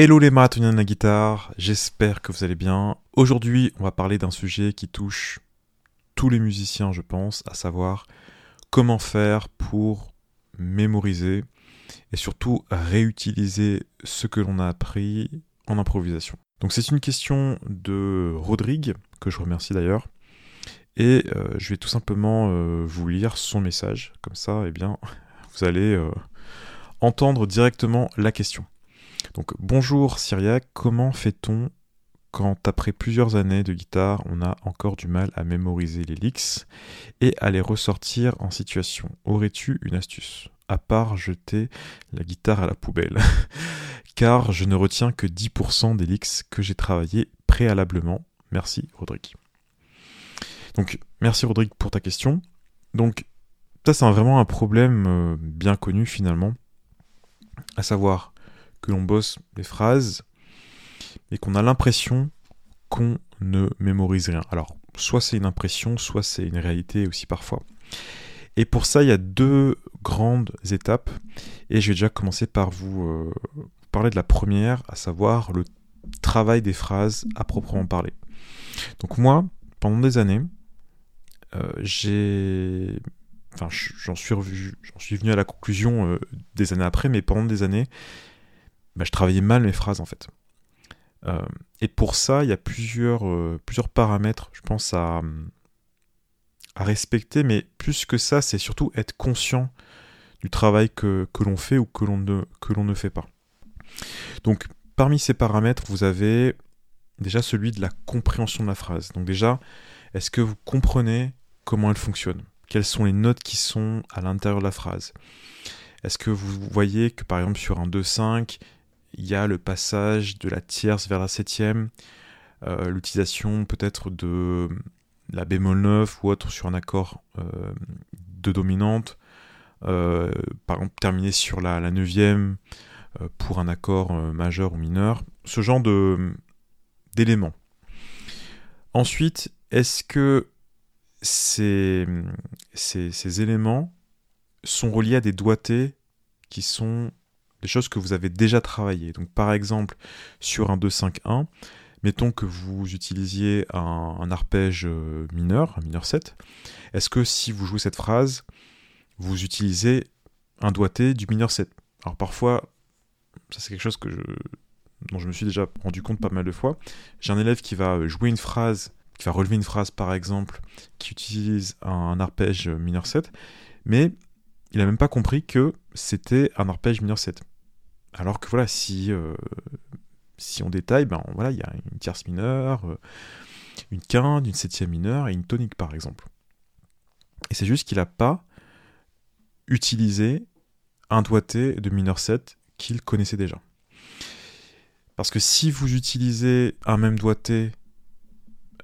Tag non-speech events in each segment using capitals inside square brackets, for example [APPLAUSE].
Hello les marathoniens de la guitare, j'espère que vous allez bien. Aujourd'hui, on va parler d'un sujet qui touche tous les musiciens, je pense, à savoir comment faire pour mémoriser et surtout réutiliser ce que l'on a appris en improvisation. Donc c'est une question de Rodrigue, que je remercie d'ailleurs, et euh, je vais tout simplement euh, vous lire son message, comme ça, eh bien, [LAUGHS] vous allez euh, entendre directement la question. Donc bonjour Syriac, comment fait-on quand après plusieurs années de guitare, on a encore du mal à mémoriser les licks et à les ressortir en situation? Aurais-tu une astuce? À part jeter la guitare à la poubelle. [LAUGHS] Car je ne retiens que 10% des licks que j'ai travaillé préalablement. Merci Rodrigue. Donc merci Rodrigue pour ta question. Donc ça c'est vraiment un problème euh, bien connu finalement. À savoir, que l'on bosse les phrases et qu'on a l'impression qu'on ne mémorise rien. Alors, soit c'est une impression, soit c'est une réalité aussi parfois. Et pour ça, il y a deux grandes étapes. Et je vais déjà commencer par vous euh, parler de la première, à savoir le travail des phrases à proprement parler. Donc moi, pendant des années, euh, j'ai... Enfin, j'en suis, venu à la conclusion euh, des années après, mais pendant des années, bah, je travaillais mal mes phrases en fait. Euh, et pour ça, il y a plusieurs, euh, plusieurs paramètres, je pense, à, à respecter, mais plus que ça, c'est surtout être conscient du travail que, que l'on fait ou que l'on ne, que l'on ne fait pas. Donc, parmi ces paramètres, vous avez déjà celui de la compréhension de la phrase. Donc déjà, est-ce que vous comprenez comment elle fonctionne? Quelles sont les notes qui sont à l'intérieur de la phrase? Est-ce que vous voyez que par exemple sur un 2-5, il y a le passage de la tierce vers la septième, euh, l'utilisation peut-être de la bémol 9 ou autre sur un accord euh, de dominante, euh, par exemple terminer sur la, la neuvième pour un accord majeur ou mineur, ce genre de d'éléments. Ensuite, est-ce que ces, ces, ces éléments sont reliés à des doigtés qui sont des choses que vous avez déjà travaillées. Donc par exemple, sur un 2-5-1, mettons que vous utilisiez un, arpège euh, mineur, un mineur 7, est-ce que si vous jouez cette phrase, vous utilisez un doigté du mineur 7 Alors parfois, ça c'est quelque chose dont je me suis déjà rendu compte pas mal de fois, j'ai un élève qui va jouer une phrase, qui va relever une phrase par exemple, qui utilise un arpège mineur 7, mais il n'a même pas compris que c'était un arpège mineur 7. Alors que voilà, si, euh, si on détaille, ben voilà, il y a une tierce mineure, euh, une quinte, une septième mineure et une tonique par exemple. Et c'est juste qu'il n'a pas utilisé un doigté de mineur 7 qu'il connaissait déjà. Parce que si vous utilisez un même doigté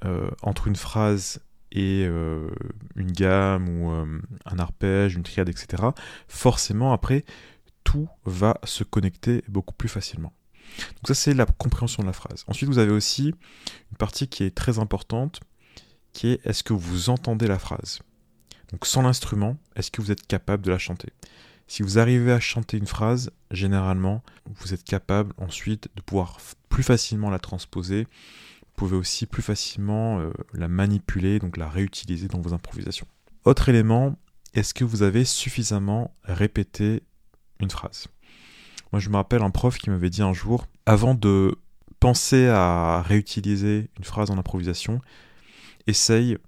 euh, entre une phrase et une gamme ou un arpège, une triade, etc., forcément après, tout va se connecter beaucoup plus facilement. Donc ça c'est la compréhension de la phrase. Ensuite vous avez aussi une partie qui est très importante, qui est est-ce que vous entendez la phrase? Donc sans l'instrument, est-ce que vous êtes capable de la chanter? Si vous arrivez à chanter une phrase, généralement vous êtes capable ensuite de pouvoir plus facilement la transposer. Pouvez aussi plus facilement euh, la manipuler, donc la réutiliser dans vos improvisations. Autre élément, est-ce que vous avez suffisamment répété une phrase? Moi, je me rappelle un prof qui m'avait dit un jour, avant de penser à réutiliser une phrase en improvisation, essaye,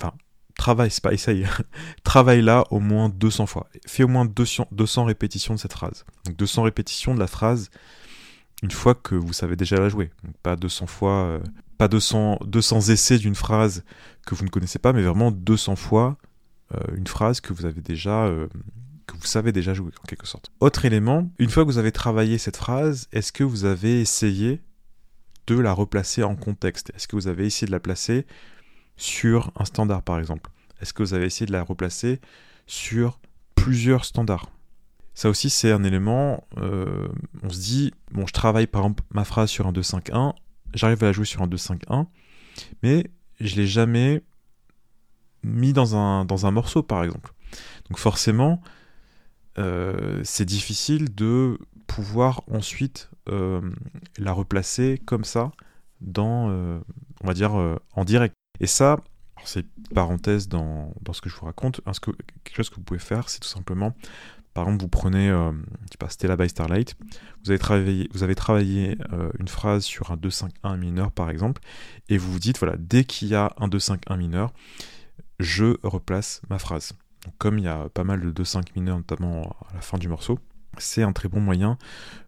enfin, travaille, c'est pas essaye, [LAUGHS] travaille là au moins 200 fois. Fais au moins 200, 200 répétitions de cette phrase. Donc 200 répétitions de la phrase une fois que vous savez déjà la jouer. Pas 200 fois, euh, pas 200, 200 essais d'une phrase que vous ne connaissez pas, mais vraiment 200 fois euh, une phrase que vous avez déjà euh, que vous savez déjà jouer en quelque sorte. Autre élément, une fois que vous avez travaillé cette phrase, est-ce que vous avez essayé de la replacer en contexte? Est-ce que vous avez essayé de la placer sur un standard par exemple? Est-ce que vous avez essayé de la replacer sur plusieurs standards? Ça aussi, c'est un élément. Euh, on se dit, bon, je travaille par exemple ma phrase sur un 2-5-1, j'arrive à la jouer sur un 2-5-1, mais je l'ai jamais mis dans un, morceau, par exemple. Donc forcément, euh, c'est difficile de pouvoir ensuite la replacer comme ça dans, on va dire, en direct. Et ça, c'est parenthèse dans, dans, ce que je vous raconte. Ce que, quelque chose que vous pouvez faire, c'est tout simplement, par exemple, vous prenez, euh, Stella by Starlight, vous avez travaillé, euh, une phrase sur un 2-5-1 mineur, par exemple, et vous vous dites, voilà, dès qu'il y a un 2-5-1 mineur, je replace ma phrase. Comme il y a pas mal de 2-5 mineurs, notamment à la fin du morceau, c'est un très bon moyen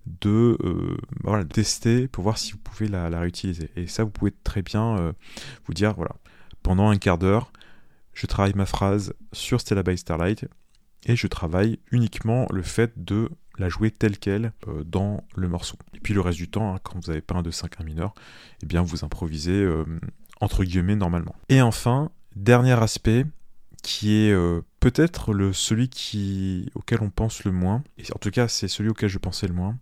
de euh, tester pour voir si vous pouvez la, réutiliser. Et ça, vous pouvez très bien vous dire, voilà, pendant un quart d'heure, je travaille ma phrase sur Stella by Starlight et je travaille uniquement le fait de la jouer telle qu'elle euh, dans le morceau. Et puis le reste du temps, hein, quand vous n'avez pas un 2-5 1 mineur, eh bien vous improvisez euh, entre guillemets normalement. Et enfin, dernier aspect qui est euh, peut-être le celui qui auquel on pense le moins, et en tout cas c'est celui auquel je pensais le moins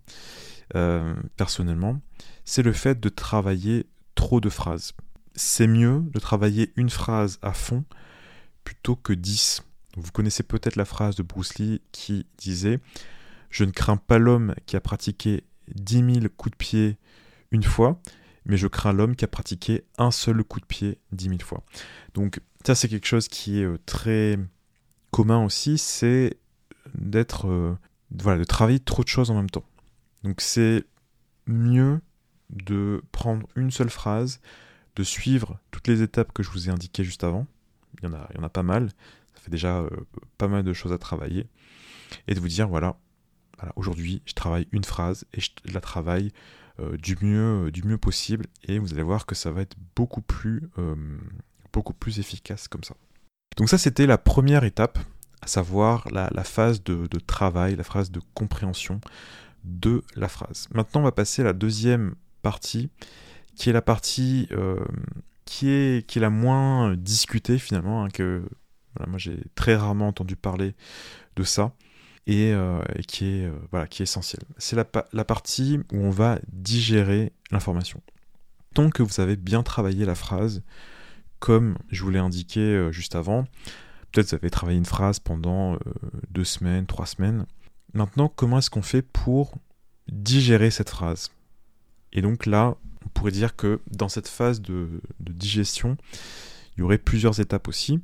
personnellement, c'est le fait de travailler trop de phrases c'est mieux de travailler une phrase à fond plutôt que 10. Vous connaissez peut-être la phrase de Bruce Lee qui disait Je ne crains pas l'homme qui a pratiqué 10 000 coups de pied une fois, mais je crains l'homme qui a pratiqué un seul coup de pied 10 000 fois. Donc ça c'est quelque chose qui est euh, très commun aussi, c'est d'être euh, voilà, de travailler trop de choses en même temps. Donc c'est mieux de prendre une seule phrase, de suivre toutes les étapes que je vous ai indiquées juste avant. Il y il y en a pas mal. Ça fait déjà euh, pas mal de choses à travailler. Et de vous dire, voilà, aujourd'hui, je travaille une phrase et je la travaille euh, du, mieux, euh, du mieux possible. Et vous allez voir que ça va être beaucoup plus, beaucoup plus efficace comme ça. Donc ça, c'était la première étape, à savoir la, phase de, travail, la phase de compréhension de la phrase. Maintenant, on va passer à la deuxième partie qui est la partie qui, est, qui est la moins discutée finalement, hein, que moi j'ai très rarement entendu parler de ça, et, euh, qui, est, euh, voilà, qui est essentielle. C'est la, la partie où on va digérer l'information. Tant que vous avez bien travaillé la phrase, comme je vous l'ai indiqué juste avant, peut-être vous avez travaillé une phrase pendant deux semaines, trois semaines. Maintenant, comment est-ce qu'on fait pour digérer cette phrase? Et donc là, on pourrait dire que dans cette phase de, digestion, il y aurait plusieurs étapes aussi,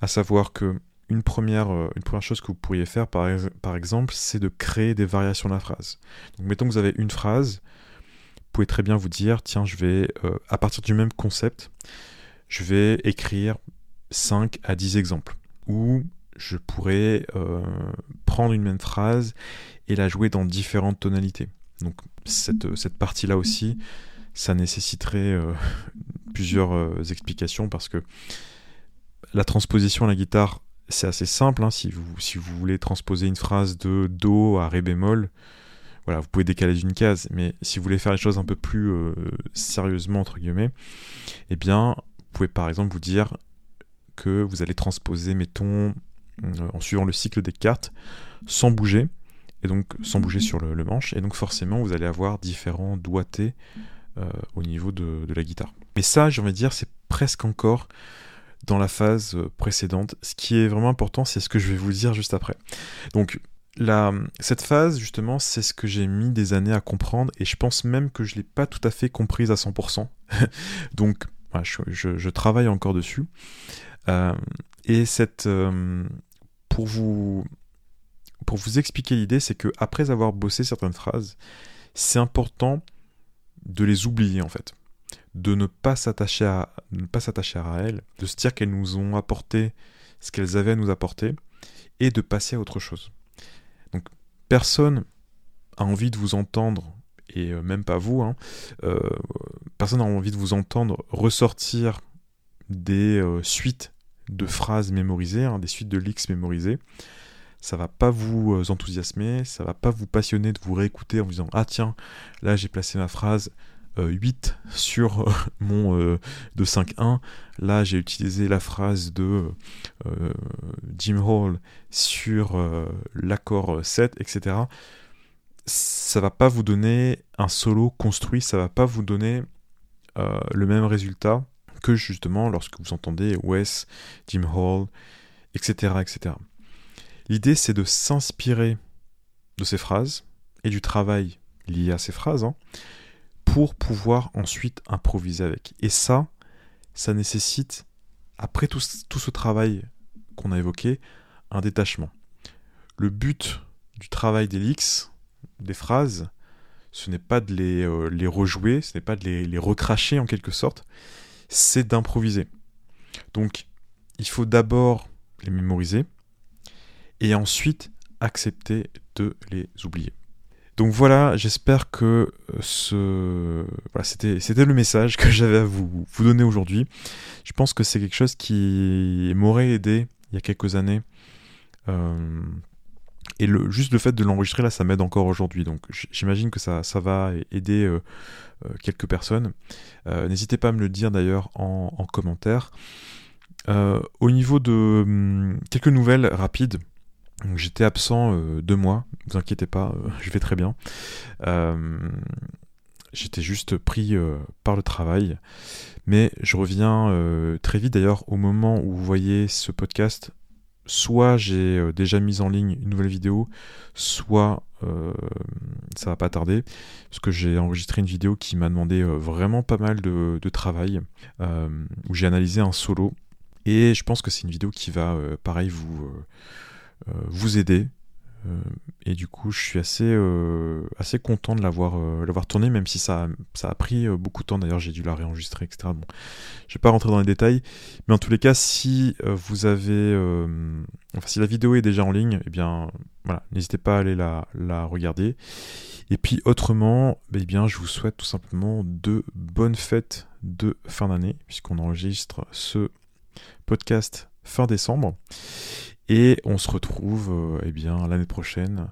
à savoir que une première, euh, une première chose que vous pourriez faire, par, par exemple, c'est de créer des variations de la phrase. Donc, mettons que vous avez une phrase, vous pouvez très bien vous dire, tiens, je vais, euh, à partir du même concept, je vais écrire 5 à 10 exemples. Ou je pourrais euh, prendre une même phrase et la jouer dans différentes tonalités. Donc, cette, cette partie-là aussi, ça nécessiterait [LAUGHS] plusieurs explications parce que la transposition à la guitare, c'est assez simple. Hein, si, vous, voulez transposer une phrase de Do à Ré bémol, voilà, vous pouvez décaler d'une case. Mais si vous voulez faire les choses un peu plus euh, sérieusement, entre guillemets, eh bien, vous pouvez par exemple vous dire que vous allez transposer, mettons, en suivant le cycle des cartes, sans bouger, et donc sans bouger sur le, manche. Et donc forcément, vous allez avoir différents doigtés euh, au niveau de, la guitare. Mais ça, j'ai envie de dire, c'est presque encore dans la phase euh, précédente. Ce qui est vraiment important, c'est ce que je vais vous dire juste après. Donc, cette phase, justement, c'est ce que j'ai mis des années à comprendre, et je pense même que je ne l'ai pas tout à fait comprise à 100%. [LAUGHS] Donc, je, travaille encore dessus. Euh, et cette, pour, vous, pour vous expliquer l'idée, c'est que après avoir bossé certaines phrases, c'est important de les oublier en fait, de ne pas s'attacher à, elles, de se dire qu'elles nous ont apporté ce qu'elles avaient à nous apporter, et de passer à autre chose. Donc personne a envie de vous entendre, et euh, même pas vous, hein, euh, personne n'a envie de vous entendre ressortir des euh, suites de phrases mémorisées, hein, des suites de leaks mémorisées ça va pas vous enthousiasmer, ça va pas vous passionner de vous réécouter en vous disant Ah tiens, là j'ai placé ma phrase 8 euh, sur euh, [LAUGHS] mon de 5.1, là j'ai utilisé la phrase de Jim Hall sur l'accord 7, etc. Ça va pas vous donner un solo construit, ça va pas vous donner le même résultat que justement lorsque vous entendez Wes, Jim Hall, etc. etc. L'idée, c'est de s'inspirer de ces phrases, et du travail lié à ces phrases hein, pour pouvoir ensuite improviser avec. Et ça, ça nécessite, après tout, ce travail qu'on a évoqué, un détachement. Le but du travail d'Elix, des phrases, ce n'est pas de les, euh, rejouer, ce n'est pas de les, recracher en quelque sorte, c'est d'improviser. Donc, il faut d'abord les mémoriser et ensuite accepter de les oublier. Donc voilà, j'espère que euh, c'était le message que [LAUGHS] j'avais à vous donner aujourd'hui. Je pense que c'est quelque chose qui m'aurait aidé il y a quelques années. Euh, et le, juste le fait de l'enregistrer là, ça m'aide encore aujourd'hui. Donc j'imagine que ça, ça va aider euh, quelques personnes. N'hésitez pas à me le dire d'ailleurs en, en, commentaire. au niveau de hum, quelques nouvelles rapides, J'étais absent euh, deux mois, ne vous inquiétez pas, euh, je vais très bien. Euh, j'étais juste pris par le travail, mais je reviens très vite d'ailleurs au moment où vous voyez ce podcast. Soit j'ai déjà mis en ligne une nouvelle vidéo, soit ça va pas tarder, parce que j'ai enregistré une vidéo qui m'a demandé vraiment pas mal de, travail, où j'ai analysé un solo, et je pense que c'est une vidéo qui va, pareil, vous vous aider. Euh, et du coup, je suis assez, euh, assez content de l'avoir l'avoir tourné, même si ça, a pris beaucoup de temps. D'ailleurs, j'ai dû la réenregistrer, etc. Bon, je vais pas rentrer dans les détails, mais en tous les cas, si vous avez, enfin, si la vidéo est déjà en ligne, eh bien, voilà, n'hésitez pas à aller la, la regarder. Et puis autrement, eh bien, je vous souhaite tout simplement de bonnes fêtes de fin d'année, puisqu'on enregistre ce podcast fin décembre. Et on se retrouve euh, eh bien l'année prochaine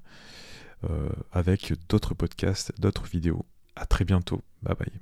euh, avec d'autres podcasts, d'autres vidéos. À très bientôt. Bye bye.